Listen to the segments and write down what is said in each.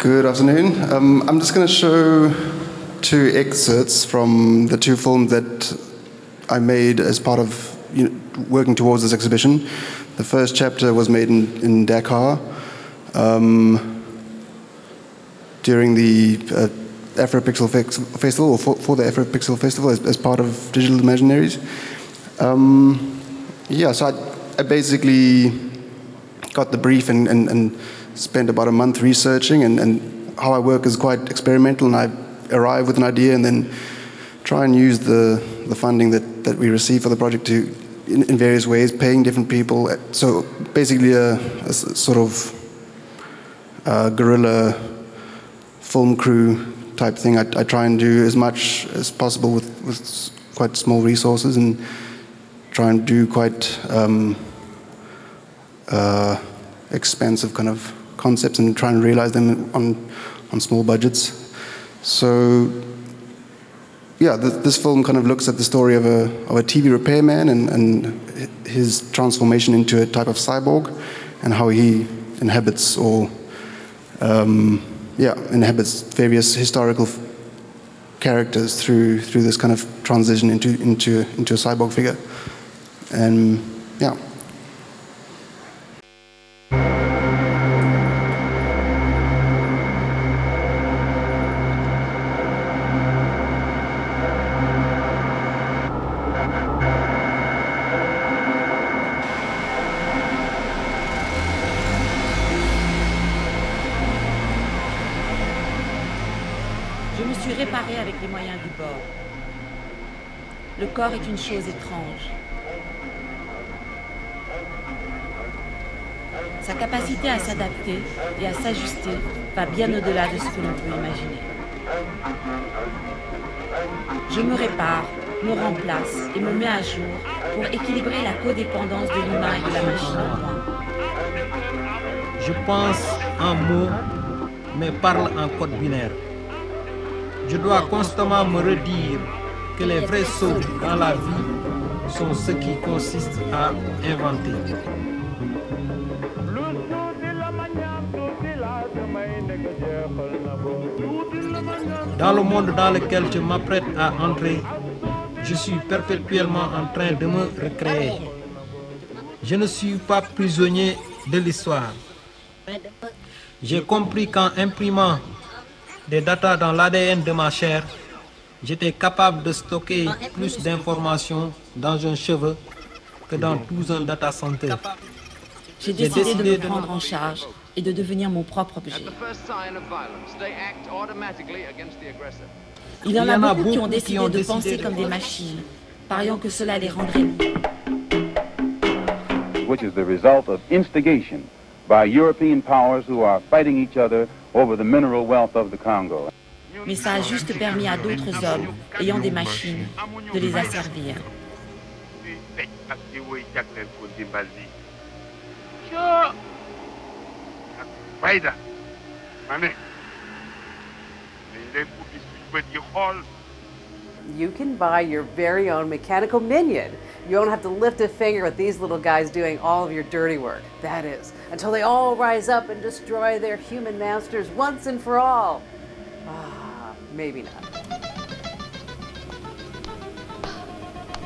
Good afternoon. Um, I'm just going to show two excerpts from the two films that I made as part of you know, working towards this exhibition. The first chapter was made in, in Dakar um, during the uh, Afropixel Festival, or for, for, the Afropixel Festival, as, as, part of Digital Imaginaries. Um, yeah, so I, I, basically got the brief and, and, and, spent about a month researching, and, and how I work is quite experimental, and I arrive with an idea and then try and use the, the funding that, that we receive for the project to in, in various ways, paying different people. So basically, a, a sort of uh, guerrilla film crew type thing. I, I, try and do as much as possible with, with quite small resources and try and do quite um, uh, expensive kind of concepts and try and realize them on, on small budgets. So yeah, this, this, film kind of looks at the story of a, of a TV repairman and, and his transformation into a type of cyborg and how he inhabits or um, yeah, inhabits various historical characters through through this kind of transition into into into a cyborg figure, and yeah. Corps est une chose étrange. Sa capacité à s'adapter et à s'ajuster va bien au-delà de ce que l'on peut imaginer. Je me répare, me remplace et me mets à jour pour équilibrer la codépendance de l'humain et de la machine. Je pense en mots, mais parle en code binaire. Je dois constamment me redire que les vrais sauts dans la vie sont ceux qui consistent à inventer. Dans le monde dans lequel je m'apprête à entrer, je suis perpétuellement en train de me recréer. Je ne suis pas prisonnier de l'histoire. J'ai compris qu'en imprimant des datas dans l'ADN de ma chair, j'étais capable de stocker plus d'informations dans un cheveu que dans tout un data center. J'ai décidé, de me prendre en charge et de devenir mon propre objet. Il y en a beaucoup qui ont décidé de penser comme des machines, pariant que cela les rendrait which is the result of instigation by European powers who are fighting each other over the mineral wealth of the Congo mais ça a juste permis à d'autres hommes ayant des machines de les asservir. You can buy your very own mechanical minion. You don't have to lift a finger with these little guys doing all of your dirty work. That is, until they all rise up and destroy their human masters once and for all. Ah. Maybe not.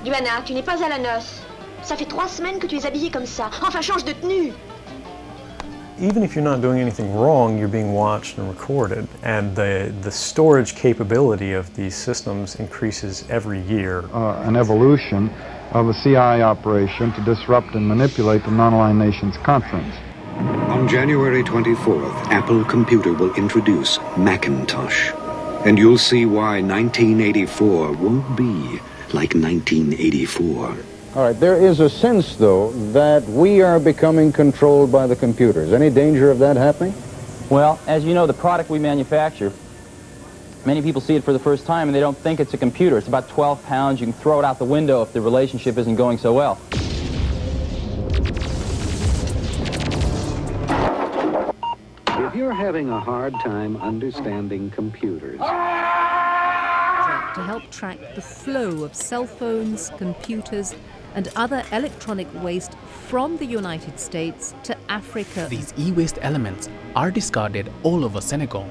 Duana, tu n'es pas à la noce. Ça fait trois semaines que tu es habillée comme ça. Enfin, change de tenue. Even if you're not doing anything wrong, you're being watched and recorded. And the, the storage capability of these systems increases every year. Uh, an evolution of a CIA operation to disrupt and manipulate the Non-Aligned Nations Conference. On January 24th, Apple Computer will introduce Macintosh. And you'll see why 1984 won't be like 1984. All right, there is a sense, though, that we are becoming controlled by the computers. Any danger of that happening? Well, as you know, the product we manufacture, many people see it for the first time and they don't think it's a computer. It's about 12 pounds. You can throw it out the window if the relationship isn't going so well. If you're having a hard time understanding computers, to help track the flow of cell phones, computers, and other electronic waste from the United States to Africa. These e waste elements are discarded all over Senegal.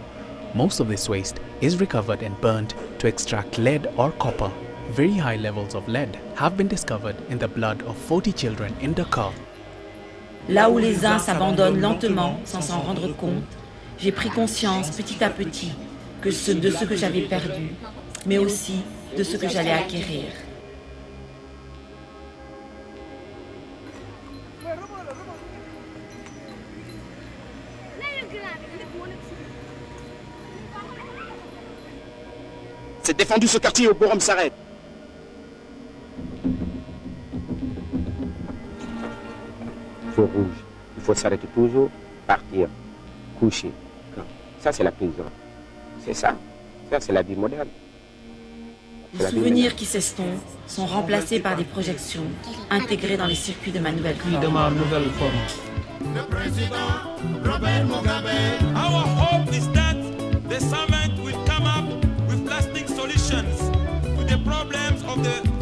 Most of this waste is recovered and burnt to extract lead or copper. Very high levels of lead have been discovered in the blood of 40 children in Dakar. Là où les uns s'abandonnent lentement sans s'en rendre compte, j'ai pris conscience petit à petit que de ce que j'avais perdu, mais aussi de ce que j'allais acquérir. Défendu ce quartier au Borum s'arrête. Feu rouge. Il faut s'arrêter toujours, partir, coucher. Ça, c'est la prison. C'est ça. Ça, c'est la vie moderne. Les souvenirs qui s'estompent sont remplacés par des projections intégrées dans les circuits de ma nouvelle forme. De ma nouvelle forme. The president, Robert Mugabe. Our hope is that the summit problems of the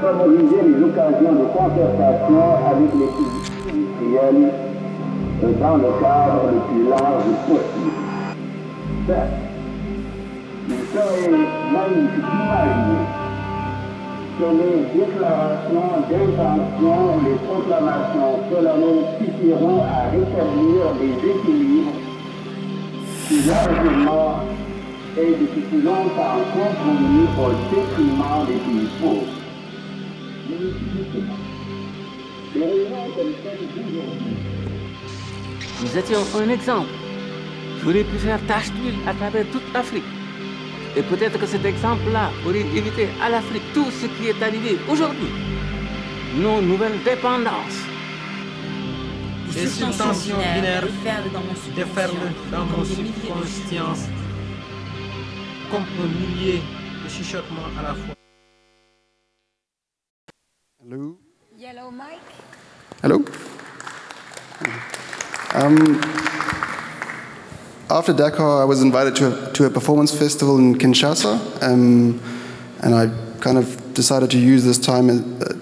favoriser les occasions de concertation avec les publics industriels dans le cadre le plus large possible. Certes, il serait magnifique d'imaginer que les déclarations d'intention ou les proclamations solennelles suffiront à rétablir les équilibres qui largement et depuis longtemps compromis au détriment des pays pauvres. Nous étions un exemple. J'aurais pu faire tâche d'huile à travers toute l'Afrique. Et peut-être que cet exemple-là aurait évité à l'Afrique tout ce qui est arrivé aujourd'hui. Nos nouvelles dépendances. Les substances binaires déferlent dans mon subconscience comme un millier de chuchotements à la fois. Hello. Yellow mic. Hello. Um, after Dakar, I was invited to a, to a performance festival in Kinshasa, um, and I kind of decided to use this time uh,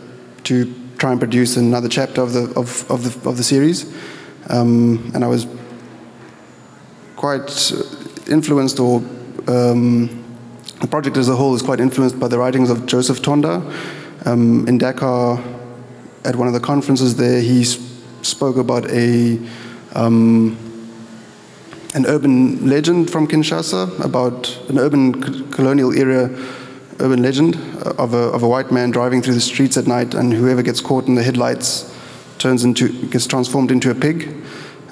to try and produce another chapter of the of, of the of the series. Um, and I was quite influenced, or um, the project as a whole is quite influenced by the writings of Joseph Tonda. Um, in Dakar, at one of the conferences there, he spoke about a um, an urban legend from Kinshasa about an urban colonial era urban legend uh, of a, of a white man driving through the streets at night, and whoever gets caught in the headlights turns into gets transformed into a pig,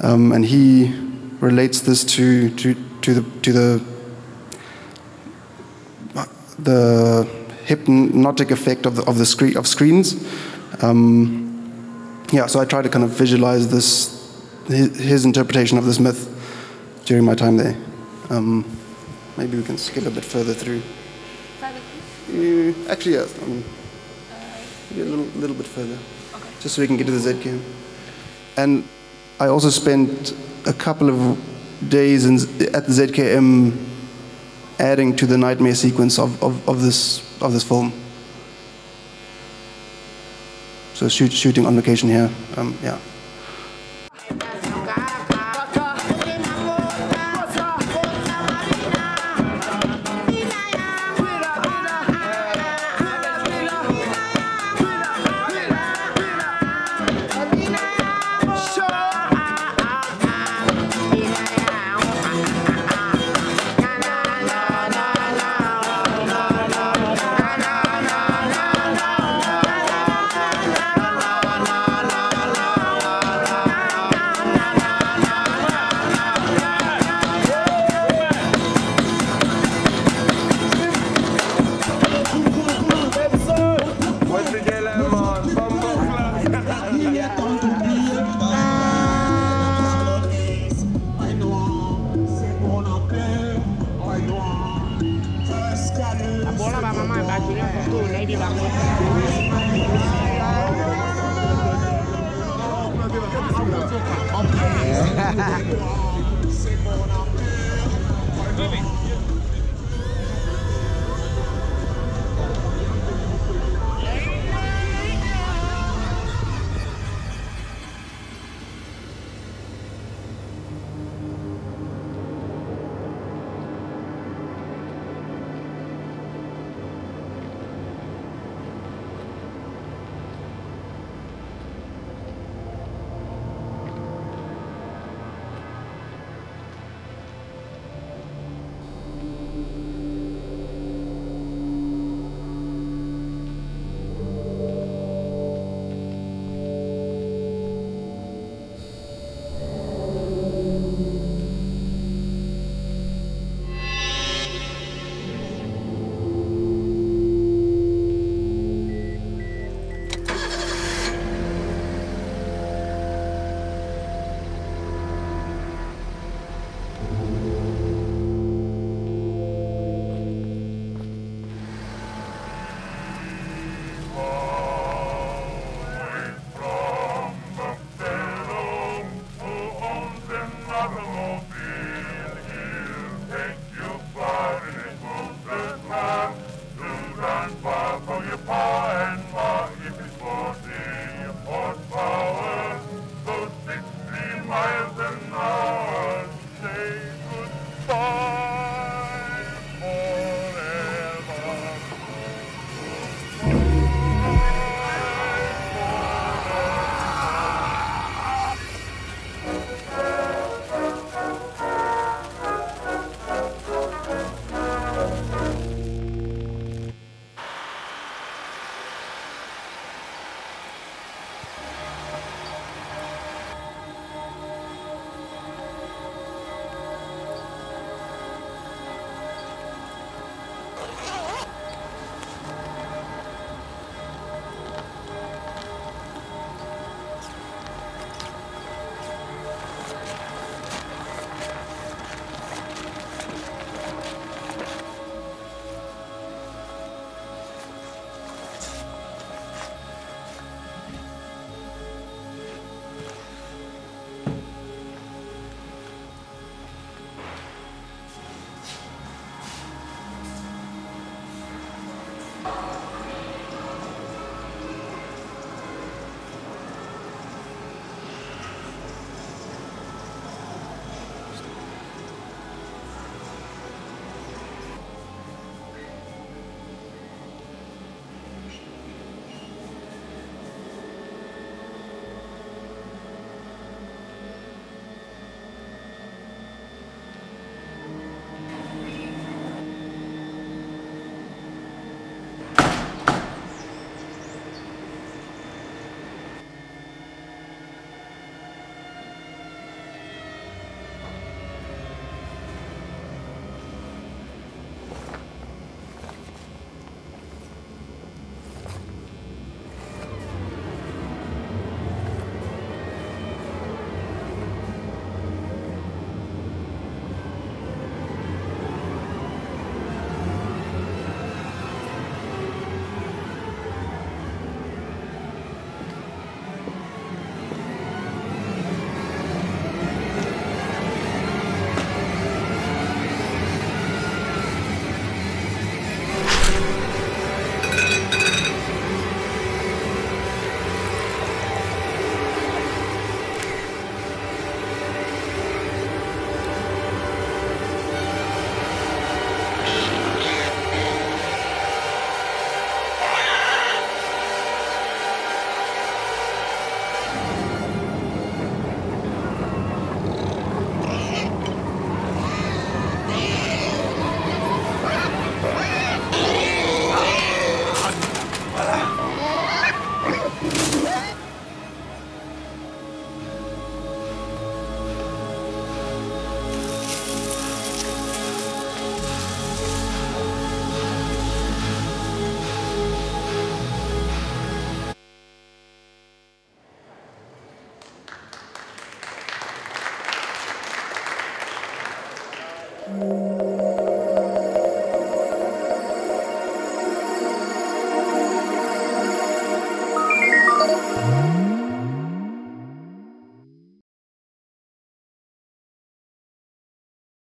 um, and he relates this to to to the to the the hypnotic effect of the of the screen of screens. Um, yeah, so I try to kind of visualize this his, his interpretation of this myth during my time there. Um, maybe we can skip a bit further through. Uh, actually, yes. Um, maybe a little, little bit further, just so we can get to the ZKM. And I also spent a couple of days in, at the ZKM adding to the nightmare sequence of, of, of this of this film. So shoot, shooting on location here. Um, yeah.